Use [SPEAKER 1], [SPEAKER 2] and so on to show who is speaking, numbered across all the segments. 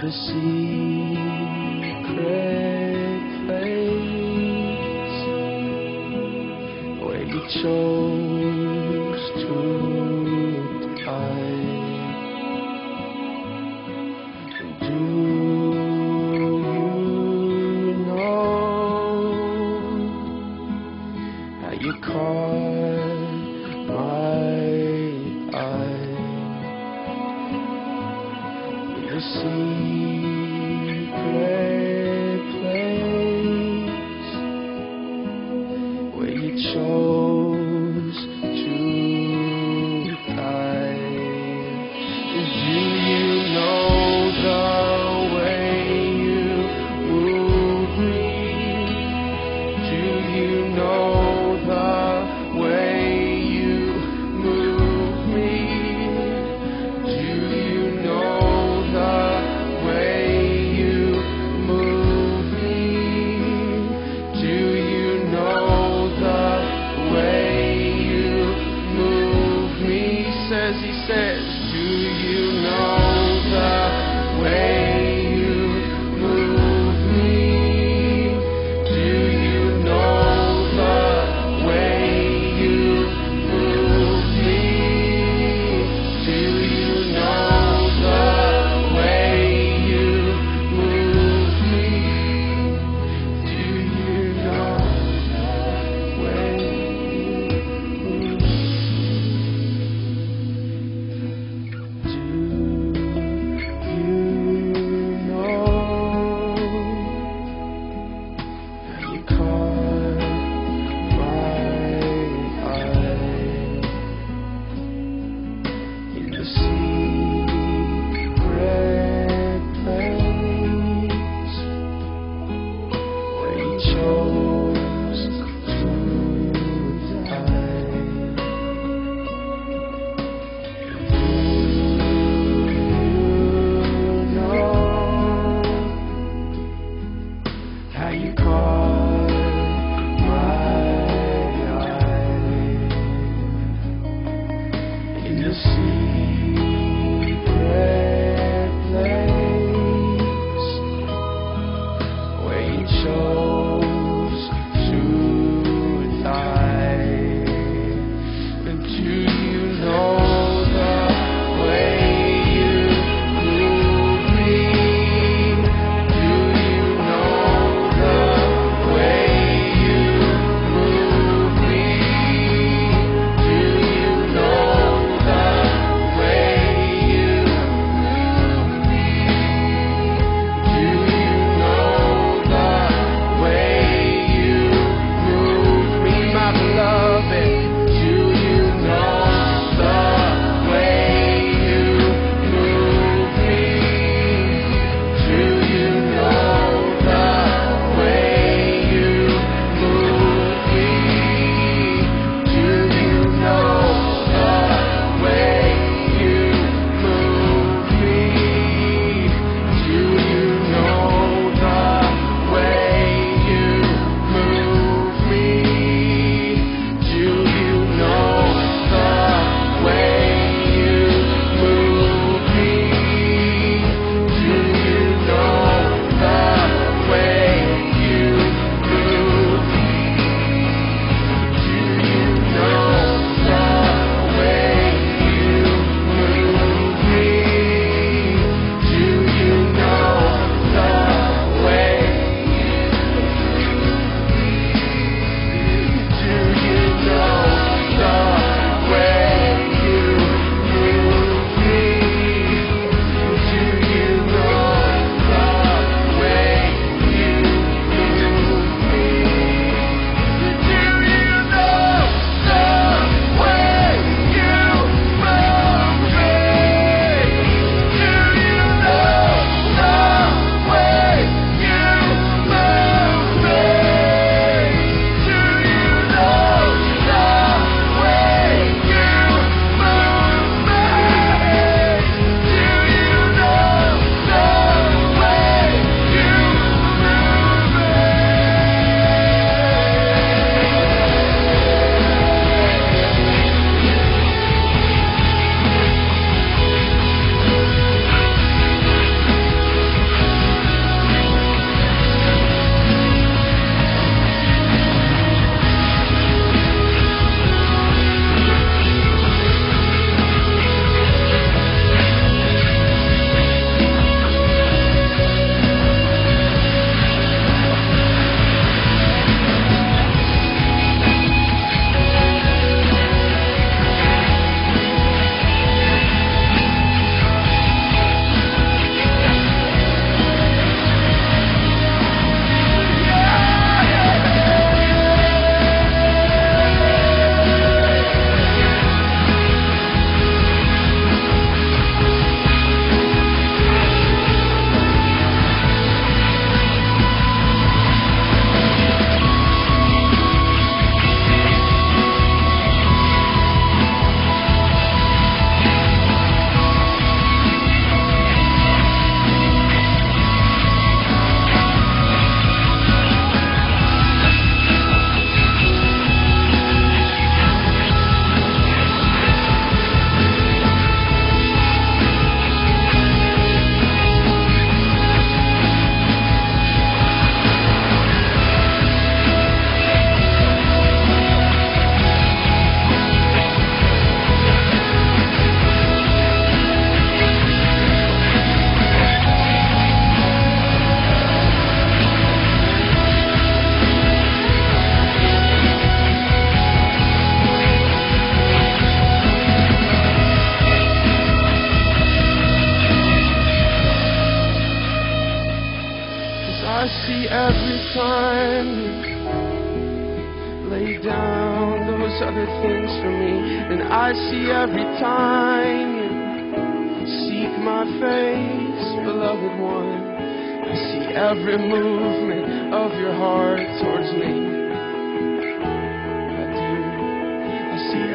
[SPEAKER 1] the secret place where you chose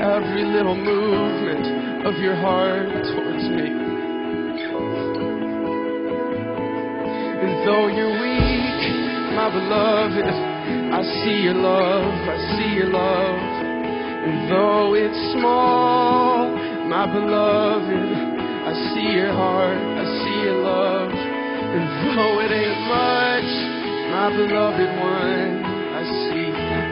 [SPEAKER 1] every little movement of your heart towards me. And though you're weak, my beloved, I see your love, I see your love. And though it's small, my beloved, I see your heart, I see your love. And though it ain't much, my beloved one,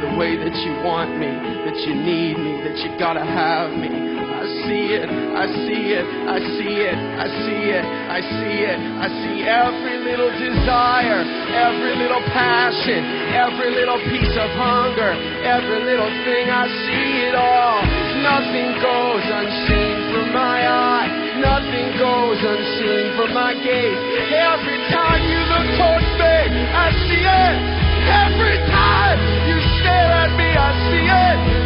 [SPEAKER 1] the way that you want me, that you need me, that you gotta have me. I see it, I see it, I see it, I see it, I see it. I see every little desire, every little passion, every little piece of hunger, every little thing. I see it all. Nothing goes unseen from my eye. Nothing goes unseen from my gaze. Every time you look towards me, I see it. Every me, I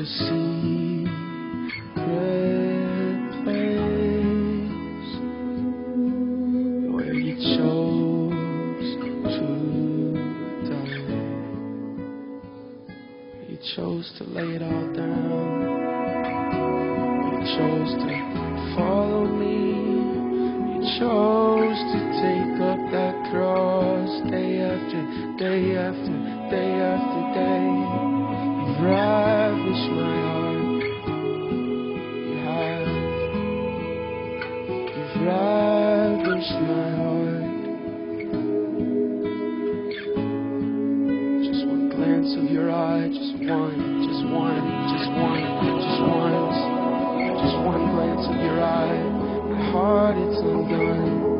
[SPEAKER 1] the secret glance of your eye, just one, just one, just one, just once. Just one glance of your eye. My heart it's undone.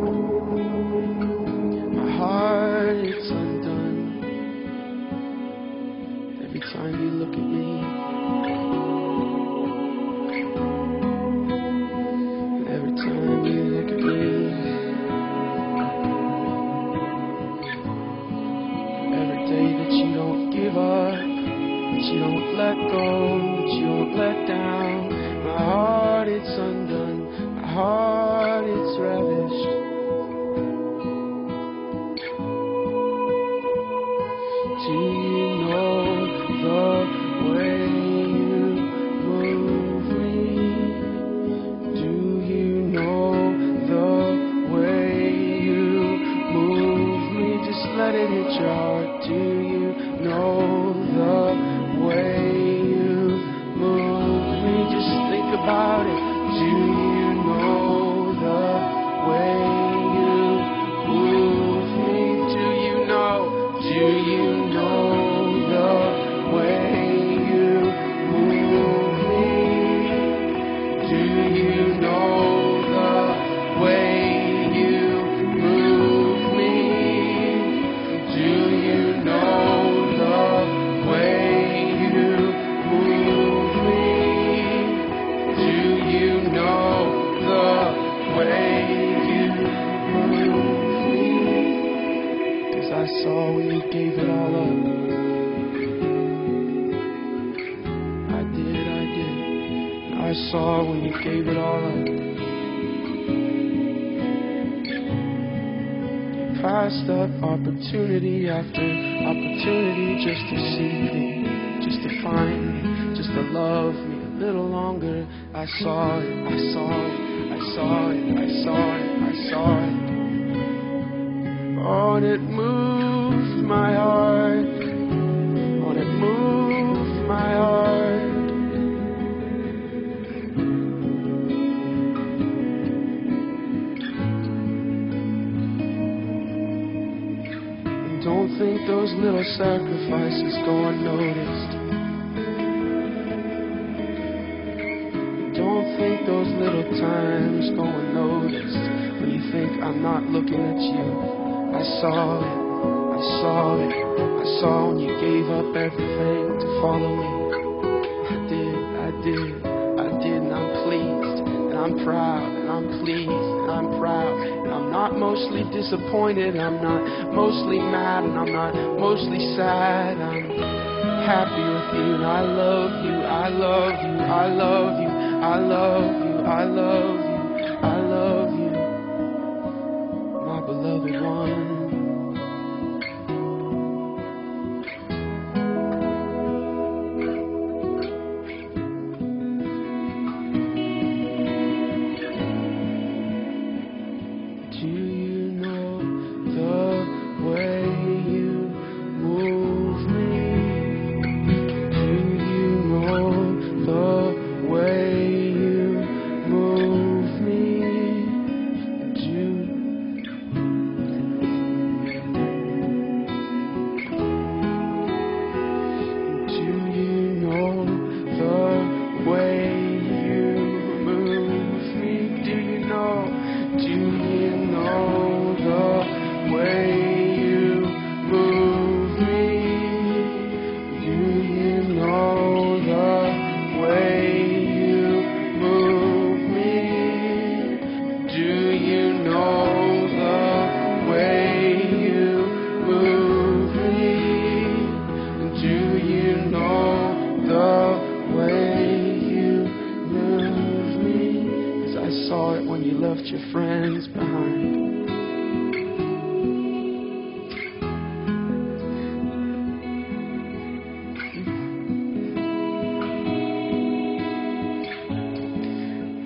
[SPEAKER 1] Saw it. Oh, and it moved my heart. Oh, and it moved my heart. And don't think those little sacrifices go unnoticed. Don't think those little times go unnoticed think I'm not looking at you. I saw it, I saw it, I saw when you gave up everything to follow me. I did, I did, I did, and I'm pleased, and I'm proud, and I'm pleased, and I'm proud, and I'm not mostly disappointed, I'm not mostly mad, and I'm not mostly sad. I'm happy with you, and I love you, I love you, I love you, I love you, I love you, your friends behind.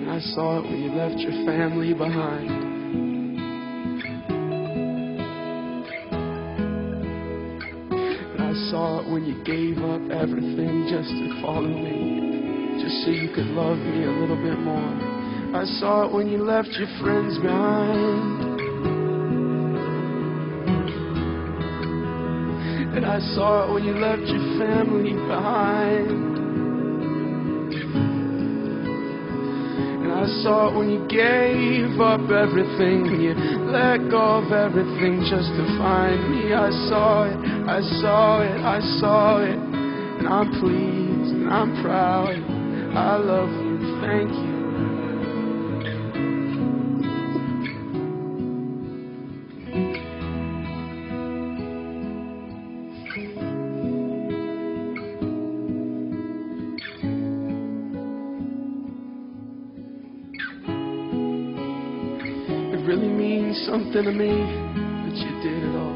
[SPEAKER 1] I saw it when you left your family behind. I saw it when you gave up everything just to follow me, just so you could love me a little bit more. I saw it when you left your friends behind. And I saw it when you left your family behind. And I saw it when you gave up everything, when you let go of everything just to find me. I saw it, I saw it, I saw it, and I'm pleased and I'm proud. I love you, thank you. Something to me that you did it all.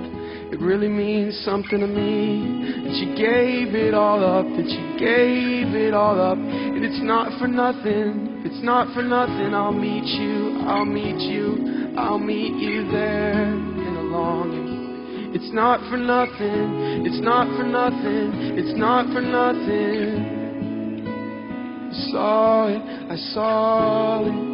[SPEAKER 1] It really means something to me that you gave it all up, that you gave it all up. And it's not for nothing, it's not for nothing, I'll meet you, I'll meet you, I'll meet you there in a longing. It's not for nothing, it's not for nothing, it's not for nothing. I saw it, I saw it.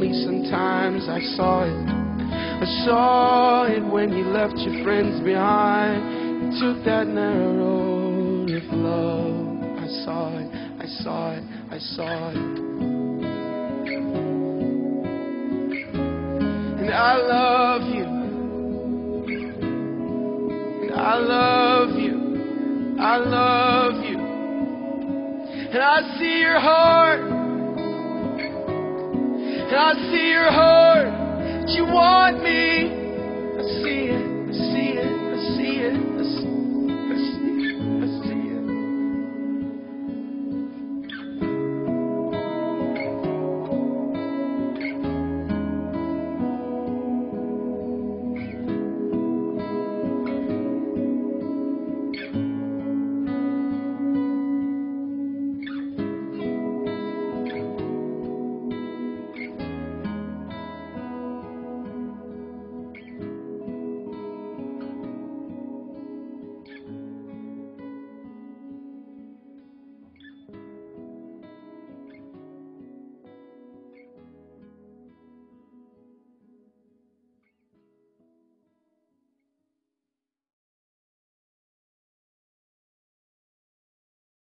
[SPEAKER 1] Lonely sometimes. I saw it. I saw it when you left your friends behind. You took that narrow road of love. I saw it. I saw it. I saw it. And I love you. And I love you. I love you. And I see your heart. God, I see your heart. You want me. I see it.